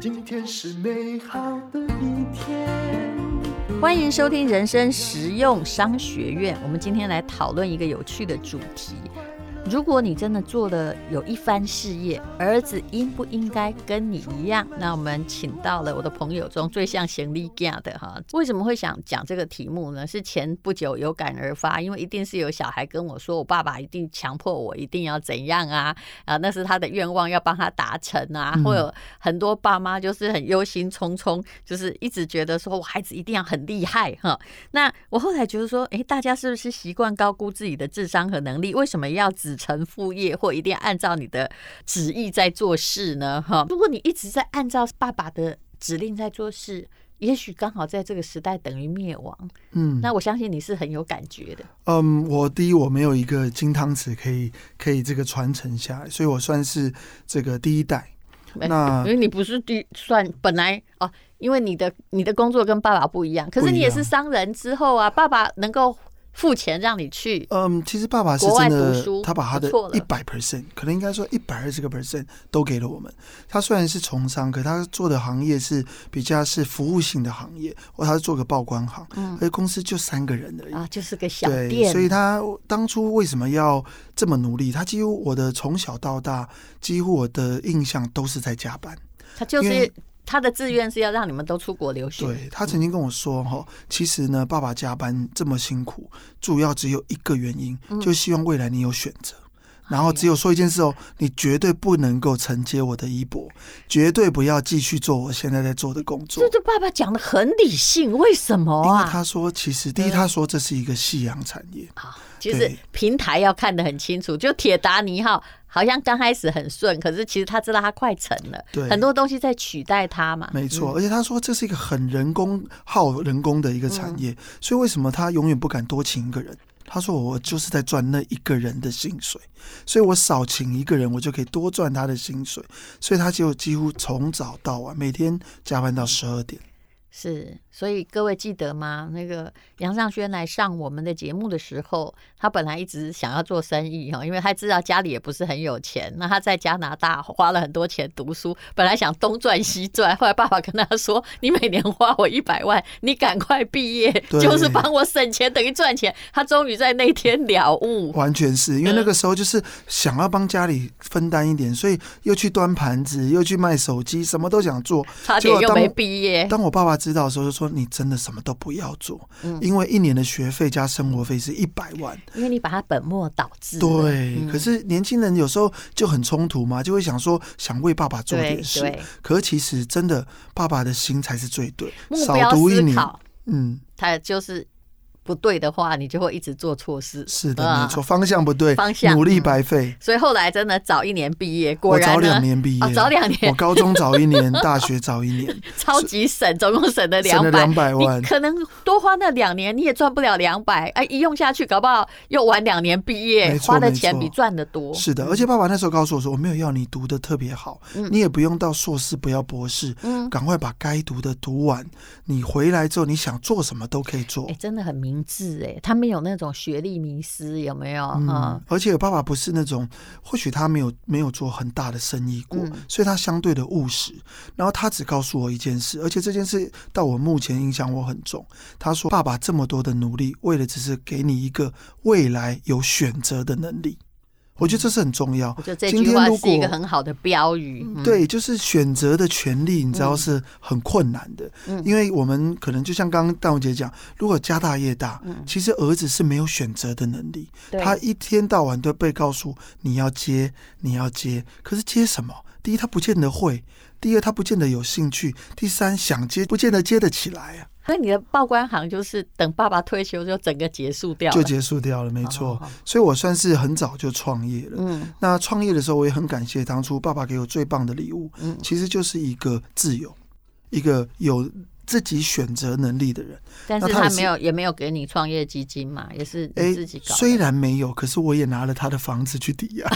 今天是美好的一天。欢迎收听人生实用商学院。我们今天来讨论一个有趣的主题。如果你真的做了有一番事业，儿子应不应该跟你一样？那我们请到了我的朋友中最像行李架的哈。为什么会想讲这个题目呢？是前不久有感而发，因为一定是有小孩跟我说，我爸爸一定强迫我一定要怎样啊啊，那是他的愿望，要帮他达成啊。或有很多爸妈就是很忧心忡忡，就是一直觉得说我孩子一定要很厉害哈。那我后来觉得说，哎，大家是不是习惯高估自己的智商和能力？为什么要只成副业或一定要按照你的旨意在做事呢？哈，如果你一直在按照爸爸的指令在做事，也许刚好在这个时代等于灭亡。嗯，那我相信你是很有感觉的。嗯，我第一我没有一个金汤匙可以可以这个传承下来，所以我算是这个第一代。那因为你不是第算本来哦，因为你的你的工作跟爸爸不一样，可是你也是商人之后啊，爸爸能够。付钱让你去，嗯，其实爸爸是真的，他把他的一百 percent，可能应该说一百二十个 percent 都给了我们。他虽然是从商，可他做的行业是比较是服务性的行业，或他是做个报关行，嗯，而且公司就三个人而已啊，就是个小店。所以他当初为什么要这么努力？他几乎我的从小到大，几乎我的印象都是在加班。他就是。他的志愿是要让你们都出国留学。对，他曾经跟我说：“哈，其实呢，爸爸加班这么辛苦，主要只有一个原因，就希望未来你有选择。然后只有说一件事哦，你绝对不能够承接我的衣钵，绝对不要继续做我现在在做的工作。”这这爸爸讲的很理性，为什么啊？因为他说，其实第一，他说这是一个夕阳产业。好，其实平台要看得很清楚，就铁达尼号。好像刚开始很顺，可是其实他知道他快沉了，对，很多东西在取代他嘛。没错，而且他说这是一个很人工耗人工的一个产业，所以为什么他永远不敢多请一个人？他说我就是在赚那一个人的薪水，所以我少请一个人，我就可以多赚他的薪水，所以他就几乎从早到晚每天加班到十二点。是，所以各位记得吗？那个杨尚轩来上我们的节目的时候，他本来一直想要做生意哈，因为他知道家里也不是很有钱。那他在加拿大花了很多钱读书，本来想东赚西赚，后来爸爸跟他说：“你每年花我一百万，你赶快毕业，就是帮我省钱，等于赚钱。”他终于在那天了悟，完全是因为那个时候就是想要帮家里分担一点，所以又去端盘子，又去卖手机，什么都想做，差点又没毕业。当我爸爸。知道的时候就说，你真的什么都不要做，嗯、因为一年的学费加生活费是一百万，因为你把它本末倒置。对，嗯、可是年轻人有时候就很冲突嘛，就会想说想为爸爸做点事，可是其实真的爸爸的心才是最对。少读，一年，嗯，他就是。不对的话，你就会一直做错事。是的，没错，方向不对，方向努力白费。所以后来真的早一年毕业，果然我早两年毕业，早两年。我高中早一年，大学早一年，超级省，总共省了两百两百万。可能多花那两年，你也赚不了两百。哎，一用下去，搞不好又晚两年毕业，花的钱比赚的多。是的，而且爸爸那时候告诉我说，我没有要你读的特别好，你也不用到硕士，不要博士，嗯，赶快把该读的读完。你回来之后，你想做什么都可以做。哎，真的很明智哎，他。没有那种学历迷失，有没有？嗯，而且我爸爸不是那种，或许他没有没有做很大的生意过，嗯、所以他相对的务实。然后他只告诉我一件事，而且这件事到我目前影响我很重。他说：“爸爸这么多的努力，为了只是给你一个未来有选择的能力。”我觉得这是很重要。我觉得这句话是一个很好的标语。嗯、对，就是选择的权利，你知道是很困难的。嗯、因为我们可能就像刚刚大文姐讲，如果家大业大，嗯、其实儿子是没有选择的能力。他一天到晚都被告诉你要接，你要接，可是接什么？第一，他不见得会；第二，他不见得有兴趣；第三，想接不见得接得起来啊。所以你的报关行就是等爸爸退休就整个结束掉了，就结束掉了，没错。所以我算是很早就创业了。嗯，那创业的时候我也很感谢当初爸爸给我最棒的礼物，嗯，其实就是一个自由，一个有自己选择能力的人。但是他没有，也没有给你创业基金嘛，也是你自己搞。虽然没有，可是我也拿了他的房子去抵押。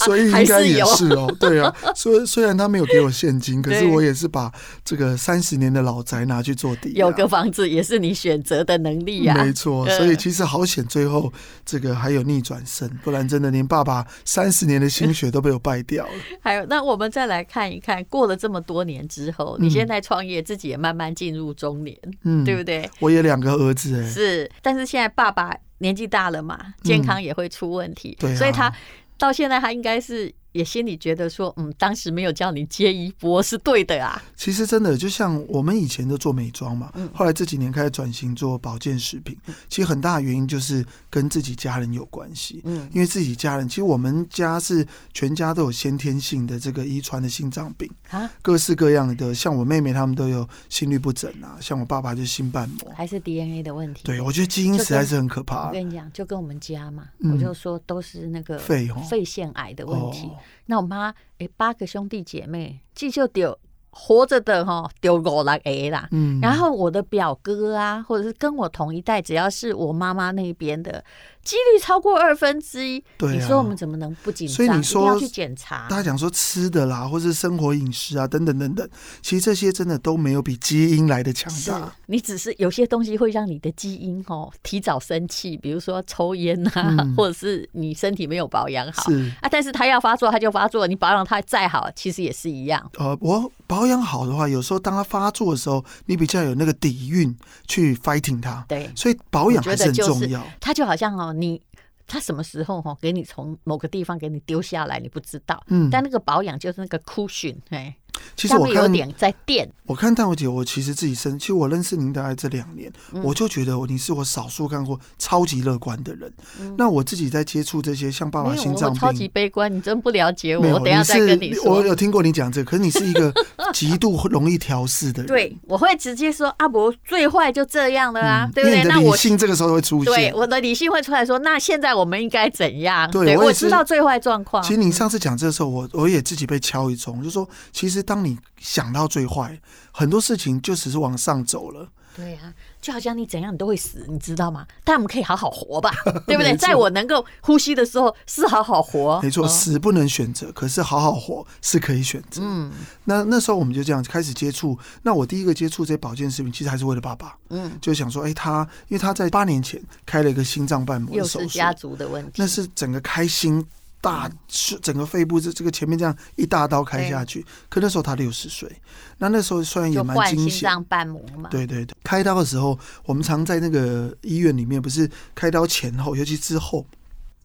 所以应该也是哦。对啊，虽虽然他没有给我现金，可是我也是把这个三十年的老宅拿去做抵押。有个房子也是你选择的能力呀、啊。没错，所以其实好险，最后这个还有逆转胜，不然真的连爸爸三十年的心血都被我败掉了。还有，那我们再来看一看，过了这么多年之后，你现在创业，自己也慢慢进入中年，嗯，对不对？我有两个儿子，哎，是，但是现在爸爸年纪大了嘛，健康也会出问题，对，所以他到现在他应该是。也心里觉得说，嗯，当时没有叫你接衣钵是对的啊。其实真的就像我们以前都做美妆嘛，后来这几年开始转型做保健食品，其实很大的原因就是跟自己家人有关系。嗯，因为自己家人，其实我们家是全家都有先天性的这个遗传的心脏病啊，各式各样的，像我妹妹他们都有心律不整啊，像我爸爸就心瓣膜，还是 DNA 的问题。对，我觉得基因实在是很可怕。我跟你讲，就跟我们家嘛，我就说都是那个肺肺腺癌的问题。那我妈，诶，八个兄弟姐妹，继续丢活着的哈，丢五六个啦。嗯，然后我的表哥啊，或者是跟我同一代，只要是我妈妈那边的。几率超过二分之一，对啊，你说我们怎么能不紧张？所以你说要去检查。大家讲说吃的啦，或是生活饮食啊，等等等等，其实这些真的都没有比基因来的强大。你只是有些东西会让你的基因哦提早生气，比如说抽烟啊，嗯、或者是你身体没有保养好是啊。但是他要发作，他就发作，你保养他再好，其实也是一样。呃，我保养好的话，有时候当他发作的时候，你比较有那个底蕴去 fighting 他。对，所以保养还是很重要。他就好像哦。你他什么时候哈给你从某个地方给你丢下来，你不知道。嗯，但那个保养就是那个 cushion，哎。其实我看有点在电。我看淡如姐，我其实自己生，其实我认识您大概这两年，嗯、我就觉得你是我少数看过超级乐观的人。嗯、那我自己在接触这些像爸爸心脏病，超级悲观，你真不了解我。我等下再跟你说。我有听过你讲这个，可是你是一个极度容易调试的人。对，我会直接说阿伯最坏就这样了啊，嗯、对不对？那理性这个时候会出现，对，我的理性会出来说，那现在我们应该怎样？对，我知道最坏状况。其实你上次讲这个时候，我我也自己被敲一钟，就说其实当你想。到最坏，很多事情就只是往上走了。对呀、啊，就好像你怎样你都会死，你知道吗？但我们可以好好活吧，对不对？在我能够呼吸的时候，是好好活。没错，死不能选择，可是好好活是可以选择。嗯，那那时候我们就这样开始接触。那我第一个接触这些保健食品，其实还是为了爸爸。嗯，就想说，哎，他因为他在八年前开了一个心脏瓣膜的手术，又是家族的问题，那是整个开心。大是整个肺部这这个前面这样一大刀开下去，可那时候他六十岁，那那时候虽然也蛮惊险。心脏瓣膜嘛。对对对，开刀的时候，我们常在那个医院里面，不是开刀前后，尤其之后，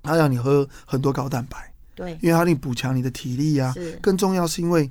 他让你喝很多高蛋白，对，因为他让你补强你的体力啊。是。更重要是因为。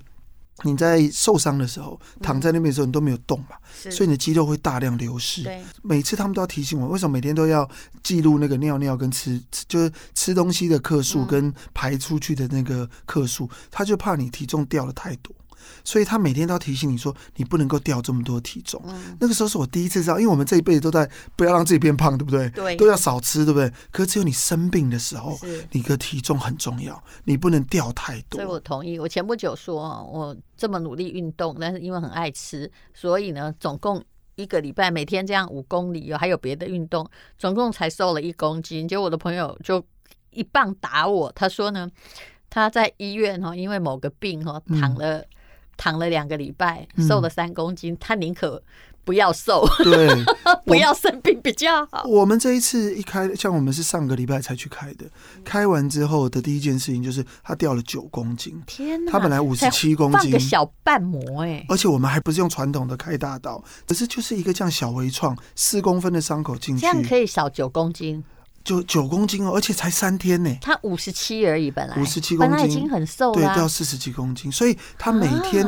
你在受伤的时候，躺在那边的时候，你都没有动嘛，嗯、所以你的肌肉会大量流失。每次他们都要提醒我，为什么每天都要记录那个尿尿跟吃，就是吃东西的克数跟排出去的那个克数，嗯、他就怕你体重掉的太多。所以他每天都要提醒你说，你不能够掉这么多体重。嗯、那个时候是我第一次知道，因为我们这一辈子都在不要让自己变胖，对不对？对，都要少吃，对不对？可是只有你生病的时候，你的体重很重要，你不能掉太多。所以我同意。我前不久说，我这么努力运动，但是因为很爱吃，所以呢，总共一个礼拜每天这样五公里，还有别的运动，总共才瘦了一公斤。结果我的朋友就一棒打我，他说呢，他在医院哈，因为某个病哈，躺了、嗯。躺了两个礼拜，瘦了三公斤，嗯、他宁可不要瘦，对，不要生病比较好。我们这一次一开，像我们是上个礼拜才去开的，开完之后的第一件事情就是他掉了九公斤。天哪，他本来五十七公斤，放个小瓣膜哎，而且我们还不是用传统的开大刀，只是就是一个这样小微创，四公分的伤口进去，这样可以少九公斤。就九公斤哦，而且才三天呢。他五十七而已，本来五十七公斤，本来已经很瘦了，对，掉四十几公斤。所以他每天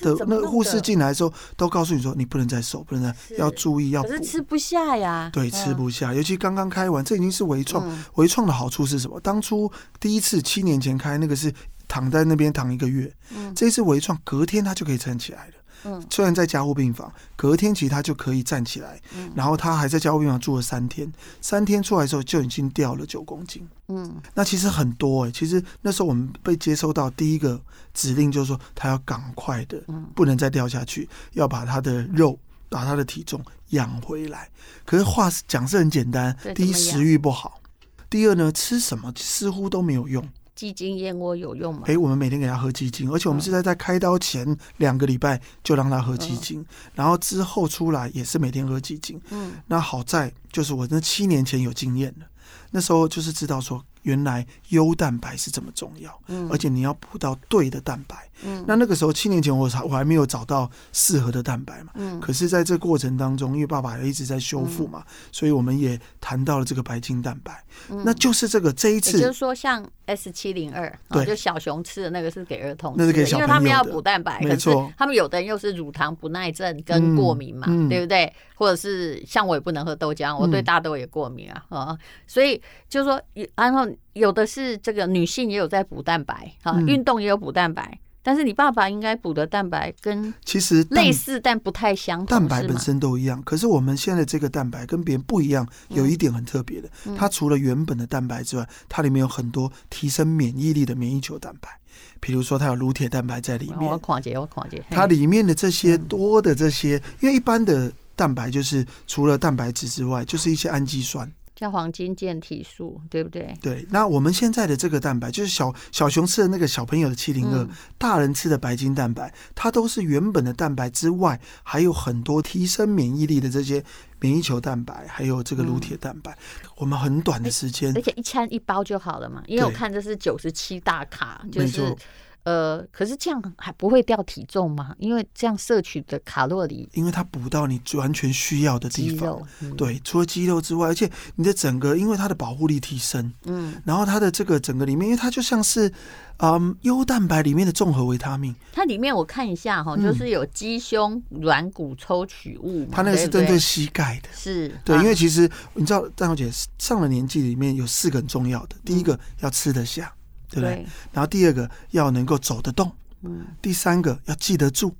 的那护士进来的时候，都告诉你说，你不能再瘦，不能再要注意要补。可是吃不下呀，对，吃不下。尤其刚刚开完，这已经是微创。微创的好处是什么？当初第一次七年前开那个是躺在那边躺一个月，这一次微创隔天他就可以撑起来了。嗯，虽然在加护病房，隔天其实他就可以站起来。嗯，然后他还在加护病房住了三天，三天出来的时候就已经掉了九公斤。嗯，那其实很多哎、欸。其实那时候我们被接收到第一个指令就是说，他要赶快的，不能再掉下去，要把他的肉、把他的体重养回来。可是话讲是很简单，第一食欲不好，第二呢吃什么似乎都没有用。鸡精燕窝有用吗？哎、欸，我们每天给他喝鸡精，而且我们是在在开刀前两个礼拜就让他喝鸡精，嗯、然后之后出来也是每天喝鸡精。嗯，那好在就是我那七年前有经验了，那时候就是知道说。原来优蛋白是这么重要，嗯，而且你要补到对的蛋白，嗯，那那个时候七年前我我还没有找到适合的蛋白嘛，嗯，可是在这过程当中，因为爸爸也一直在修复嘛，所以我们也谈到了这个白金蛋白，那就是这个这一次，也就是说像 S 七零二，对，就小熊吃的那个是给儿童，那是给小朋友的，因为他们要补蛋白，没错，他们有的人又是乳糖不耐症跟过敏嘛，对不对？或者是像我也不能喝豆浆，我对大豆也过敏啊，啊，所以就是说，然后。有的是这个女性也有在补蛋白哈，运动也有补蛋白，但是你爸爸应该补的蛋白跟其实类似但不太相同，蛋白本身都一样。可是我们现在这个蛋白跟别人不一样，有一点很特别的，它除了原本的蛋白之外，它里面有很多提升免疫力的免疫球蛋白，比如说它有乳铁蛋白在里面。我狂解，我狂解。它里面的这些多的这些，因为一般的蛋白就是除了蛋白质之外，就是一些氨基酸。叫黄金健体素，对不对？对，那我们现在的这个蛋白，就是小小熊吃的那个小朋友的七零二，大人吃的白金蛋白，它都是原本的蛋白之外，还有很多提升免疫力的这些免疫球蛋白，还有这个乳铁蛋白。嗯、我们很短的时间，而且一餐一包就好了嘛，因为我看这是九十七大卡，就是。呃，可是这样还不会掉体重吗？因为这样摄取的卡路里，因为它补到你完全需要的地方。嗯、对，除了肌肉之外，而且你的整个，因为它的保护力提升，嗯，然后它的这个整个里面，因为它就像是，嗯，优蛋白里面的综合维他命。它里面我看一下哈，就是有鸡胸软骨抽取物，它那个是针对膝盖的，是对，因为其实你知道，张小姐上了年纪里面有四个很重要的，第一个要吃得下。对不对？对，然后第二个要能够走得动，嗯，第三个要记得住，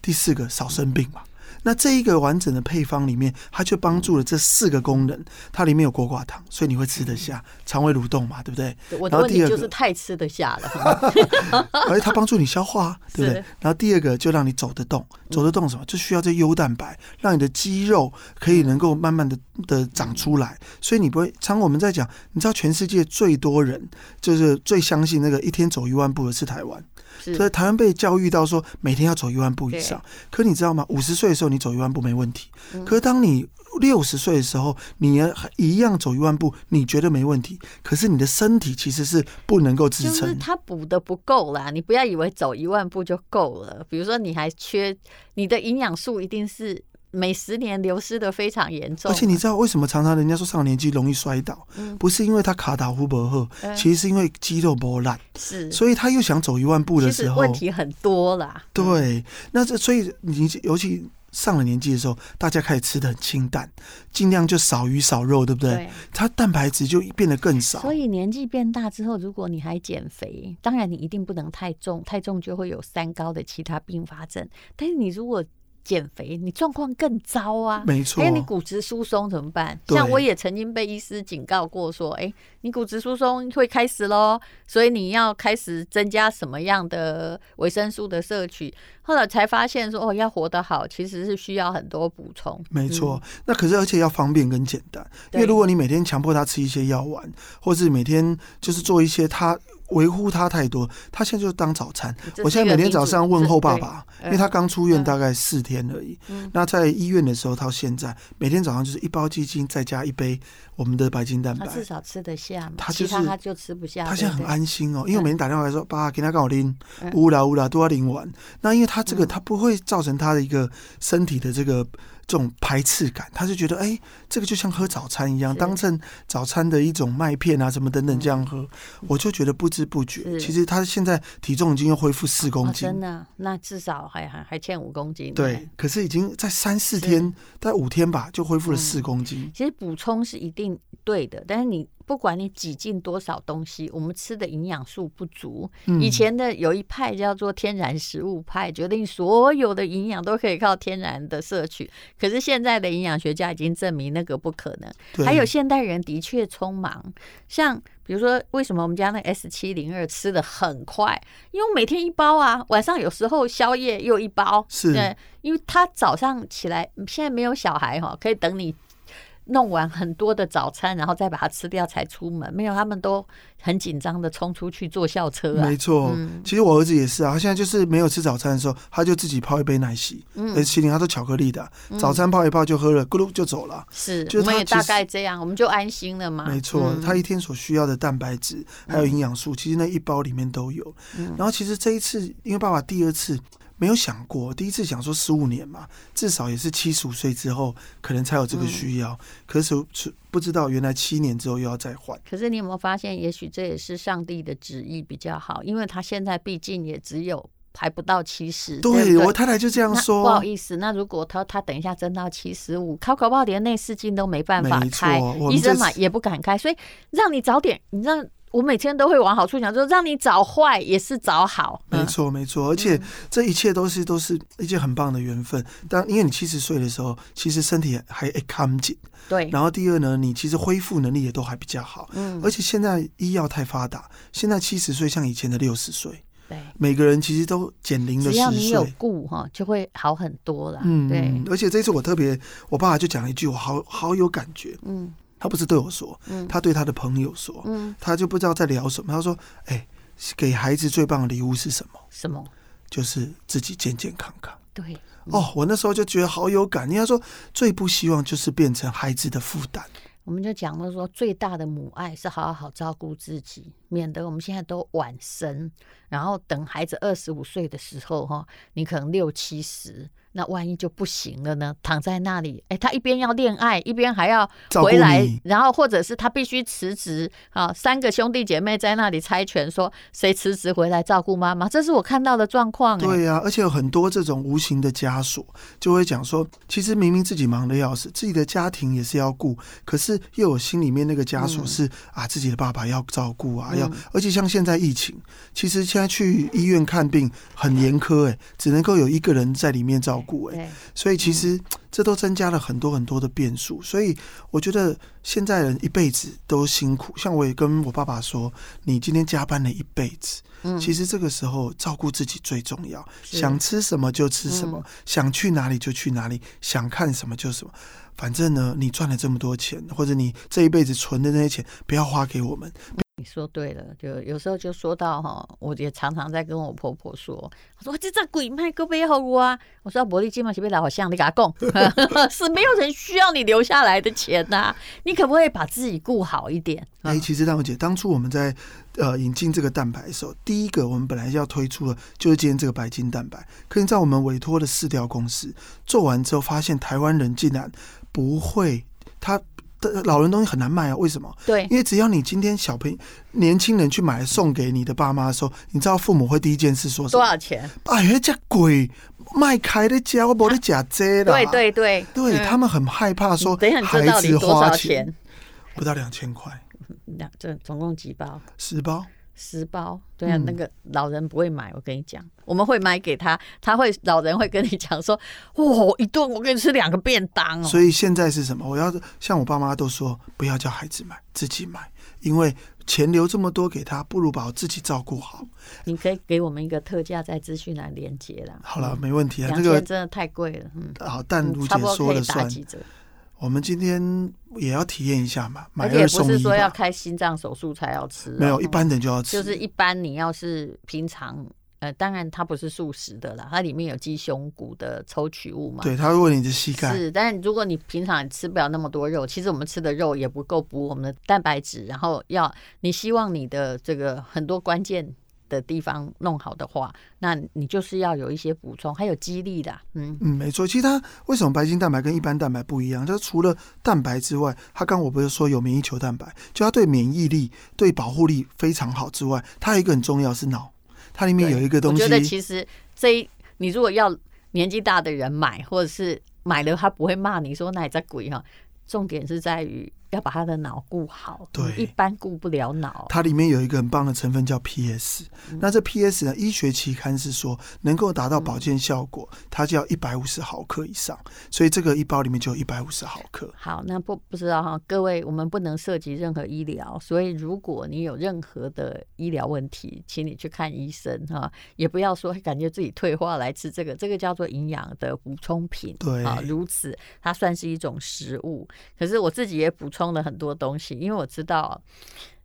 第四个少生病嘛。那这一个完整的配方里面，它就帮助了这四个功能。它里面有果寡糖，所以你会吃得下，肠胃蠕动嘛，对不对？然后第二个就是太吃得下了，而且它帮助你消化，对不对？然后第二个就让你走得动，走得动什么？就需要这优蛋白，让你的肌肉可以能够慢慢的的长出来。所以你不会，常我们在讲，你知道全世界最多人就是最相信那个一天走一万步的是台湾。所以台湾被教育到说每天要走一万步以上，可你知道吗？五十岁的时候你走一万步没问题，可是当你六十岁的时候，你也一样走一万步，你觉得没问题，可是你的身体其实是不能够支撑，就是它补的不够啦。你不要以为走一万步就够了，比如说你还缺你的营养素，一定是。每十年流失的非常严重，而且你知道为什么常常人家说上了年纪容易摔倒？嗯、不是因为他卡塔夫不好，嗯、其实是因为肌肉不烂。是，所以他又想走一万步的时候，问题很多啦。对，那这所以你尤其上了年纪的时候，大家开始吃的很清淡，尽量就少鱼少肉，对不对？对，它蛋白质就变得更少。所以年纪变大之后，如果你还减肥，当然你一定不能太重，太重就会有三高的其他并发症。但是你如果减肥，你状况更糟啊！没错，哎，你骨质疏松怎么办？像我也曾经被医师警告过，说，哎，你骨质疏松会开始喽，所以你要开始增加什么样的维生素的摄取。后来才发现说，哦，要活得好，其实是需要很多补充。没错，那可是而且要方便跟简单，因为如果你每天强迫他吃一些药丸，或是每天就是做一些他。维护他太多，他现在就是当早餐。我现在每天早上问候爸爸，因为他刚出院大概四天而已。那在医院的时候，到现在每天早上就是一包鸡精，再加一杯我们的白金蛋白。他至少吃得下，他就是他就吃不下。他现在很安心哦，因为我每天打电话来说，爸，给他刚好拎，乌啦乌啦都要拎完。那因为他这个，他不会造成他的一个身体的这个。这种排斥感，他就觉得哎、欸，这个就像喝早餐一样，当成早餐的一种麦片啊，什么等等这样喝，我就觉得不知不觉，其实他现在体重已经又恢复四公斤，真的，那至少还还还欠五公斤。对，可是已经在三四天，在五天吧，就恢复了四公斤。其实补充是一定对的，但是你。不管你挤进多少东西，我们吃的营养素不足。以前的有一派叫做天然食物派，觉得你所有的营养都可以靠天然的摄取。可是现在的营养学家已经证明那个不可能。还有现代人的确匆忙，像比如说，为什么我们家那 S 七零二吃的很快？因为每天一包啊，晚上有时候宵夜又一包。是，对，因为他早上起来，现在没有小孩哈，可以等你。弄完很多的早餐，然后再把它吃掉才出门。没有，他们都很紧张的冲出去坐校车啊。没错，嗯、其实我儿子也是啊，他现在就是没有吃早餐的时候，他就自己泡一杯奶昔，嗯，麒麟他都巧克力的，早餐泡一泡就喝了，咕噜就走了。是，就我们也大概这样，我们就安心了嘛。没错，嗯、他一天所需要的蛋白质还有营养素，其实那一包里面都有。嗯、然后其实这一次，因为爸爸第二次。没有想过，第一次想说十五年嘛，至少也是七十五岁之后，可能才有这个需要。嗯、可是不知道原来七年之后又要再换。可是你有没有发现，也许这也是上帝的旨意比较好，因为他现在毕竟也只有还不到七十。对，我太太就这样说。不好意思，那如果他他等一下增到七十五，考考不好连内视镜都没办法开，医生嘛也不敢开，所以让你早点，你让。我每天都会往好处想，说让你找坏也是找好。没错，没错，而且这一切都是都是一件很棒的缘分。当因为你七十岁的时候，其实身体还还康紧。对。然后第二呢，你其实恢复能力也都还比较好。嗯。而且现在医药太发达，现在七十岁像以前的六十岁。对。每个人其实都减龄了十岁。只要你有顾哈，就会好很多了。嗯。对。而且这次我特别，我爸爸就讲了一句，我好好有感觉。嗯。他不是对我说，他对他的朋友说，他就不知道在聊什么。他说：“哎，给孩子最棒的礼物是什么？什么？就是自己健健康康。”对。哦，我那时候就觉得好有感。人家说最不希望就是变成孩子的负担。我们就讲了说，最大的母爱是好好照顾自己，免得我们现在都晚生，然后等孩子二十五岁的时候，哈，你可能六七十。那万一就不行了呢？躺在那里，哎，他一边要恋爱，一边还要回来，然后或者是他必须辞职啊。三个兄弟姐妹在那里猜拳，说谁辞职回来照顾妈妈？这是我看到的状况。对呀、啊，而且有很多这种无形的枷锁，就会讲说，其实明明自己忙得要死，自己的家庭也是要顾，可是又有心里面那个枷锁是、嗯、啊，自己的爸爸要照顾啊，要，而且像现在疫情，其实现在去医院看病很严苛，哎，只能够有一个人在里面照顾。对，所以其实这都增加了很多很多的变数，所以我觉得现在人一辈子都辛苦。像我也跟我爸爸说，你今天加班了一辈子，其实这个时候照顾自己最重要。想吃什么就吃什么，想去哪里就去哪里，想看什么就什么。反正呢，你赚了这么多钱，或者你这一辈子存的那些钱，不要花给我们。你说对了，就有时候就说到哈，我也常常在跟我婆婆说，我说这这鬼卖个背后啊，我说伯利金嘛，前面老好像你给他供，是没有人需要你留下来的钱呐、啊，你可不可以把自己顾好一点？哎、欸，其实大姐，当初我们在呃引进这个蛋白的时候，第一个我们本来要推出的就是今天这个白金蛋白，可是在我们委托的市调公司做完之后，发现台湾人竟然不会他。老人东西很难卖啊，为什么？对，因为只要你今天小朋友、年轻人去买送给你的爸妈的时候，你知道父母会第一件事说什么？多少钱？哎呀，这鬼，卖开的家我不得假这的。对对对，对、嗯、他们很害怕说孩子花钱，不到两千块，两这总共几包？十包。十包，对啊，嗯、那个老人不会买。我跟你讲，我们会买给他，他会老人会跟你讲说：“哇、哦，一顿我给你吃两个便当哦。”所以现在是什么？我要像我爸妈都说，不要叫孩子买，自己买，因为钱留这么多给他，不如把我自己照顾好。你可以给我们一个特价，在资讯栏连接了。好了，没问题啊，这个真的太贵了。嗯，好，但如姐说了算。我们今天也要体验一下嘛，买二送一。不是说要开心脏手术才要吃，没有，一般人就要吃。就是一般你要是平常，呃，当然它不是素食的啦，它里面有鸡胸骨的抽取物嘛。对，它会问你的膝盖。是，但是如果你平常吃不了那么多肉，其实我们吃的肉也不够补我们的蛋白质，然后要你希望你的这个很多关键。的地方弄好的话，那你就是要有一些补充，还有激励的。嗯嗯，没错。其实它为什么白金蛋白跟一般蛋白不一样？就是除了蛋白之外，它刚我不是说有免疫球蛋白，就它对免疫力、对保护力非常好之外，它有一个很重要是脑，它里面有一个东西。我觉得其实这一你如果要年纪大的人买，或者是买了他不会骂你说那也在鬼哈。重点是在于要把他的脑顾好，对，一般顾不了脑。它里面有一个很棒的成分叫 PS，嗯、那这 PS 呢，医学期刊是说能够达到保健效果，嗯、它就要一百五十毫克以上，所以这个一包里面就有一百五十毫克。好，那不不知道哈，各位，我们不能涉及任何医疗，所以如果你有任何的医疗问题，请你去看医生哈，也不要说感觉自己退化来吃这个，这个叫做营养的补充品，对。啊，如此它算是一种食物，可是我自己也补充了很多东西，因为我知道。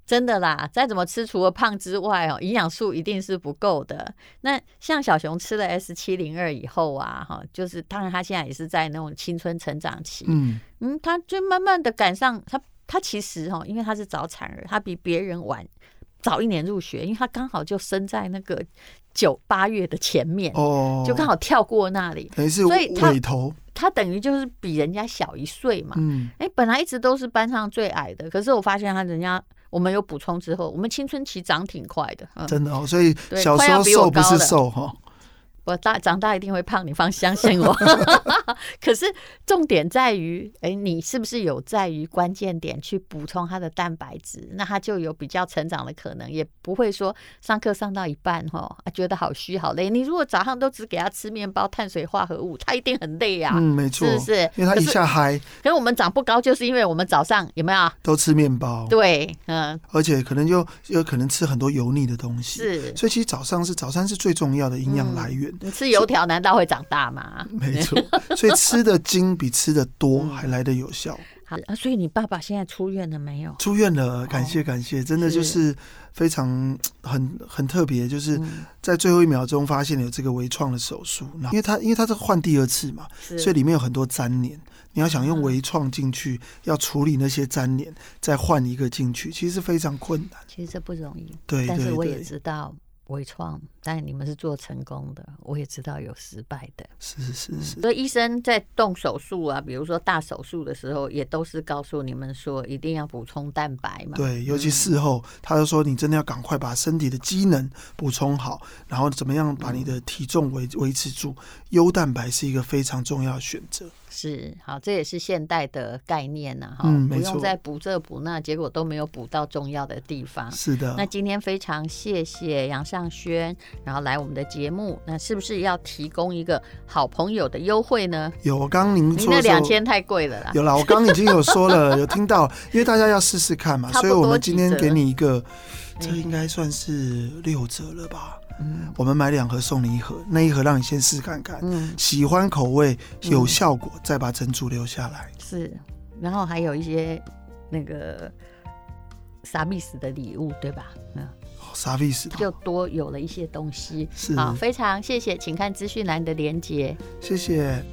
真的啦，再怎么吃，除了胖之外哦，营养素一定是不够的。那像小熊吃了 S 七零二以后啊，哈，就是当然他现在也是在那种青春成长期，嗯嗯，他就慢慢的赶上他，他其实哈，因为他是早产儿，他比别人晚早一年入学，因为他刚好就生在那个九八月的前面哦，就刚好跳过那里，等于是尾头，他等于就是比人家小一岁嘛，嗯，哎，本来一直都是班上最矮的，可是我发现他人家。我们有补充之后，我们青春期长挺快的，嗯、真的哦。所以小时候瘦不是瘦哈。我大长大一定会胖，你放相信我。可是重点在于，哎，你是不是有在于关键点去补充它的蛋白质？那它就有比较成长的可能，也不会说上课上到一半哈，觉得好虚好累。你如果早上都只给他吃面包、碳水化合物，他一定很累啊。嗯，没错，是不是？因为他一下嗨。可是我们长不高，就是因为我们早上有没有都吃面包？对，嗯，而且可能就有可能吃很多油腻的东西。是，所以其实早上是早餐是最重要的营养来源。你吃油条难道会长大吗？没错，所以吃的精比吃的多还来得有效。好啊，所以你爸爸现在出院了没有？出院了，感谢感谢，真的就是非常很很特别，就是在最后一秒钟发现了有这个微创的手术。因为他因为他是换第二次嘛，所以里面有很多粘连，你要想用微创进去，要处理那些粘连，再换一个进去，其实非常困难。其实这不容易，对，但是我也知道。微创，但你们是做成功的，我也知道有失败的，是是是，是。所以医生在动手术啊，比如说大手术的时候，也都是告诉你们说一定要补充蛋白嘛。对，尤其事后，嗯、他就说你真的要赶快把身体的机能补充好，然后怎么样把你的体重维维持住，优蛋白是一个非常重要的选择。是好，这也是现代的概念呐，哈、嗯，不用再补这补那，结果都没有补到重要的地方。是的，那今天非常谢谢杨尚轩，然后来我们的节目，那是不是要提供一个好朋友的优惠呢？有，我刚刚您说您那两千太贵了啦。有啦，我刚刚已经有说了，有听到，因为大家要试试看嘛，所以我们今天给你一个，这应该算是六折了吧。嗯，我们买两盒送你一盒，那一盒让你先试看看，嗯，喜欢口味有效果，嗯、再把珍珠留下来。是，然后还有一些那个啥意思的礼物，对吧？嗯，啥意思？就多有了一些东西。是，好，非常谢谢，请看资讯栏的连接。谢谢。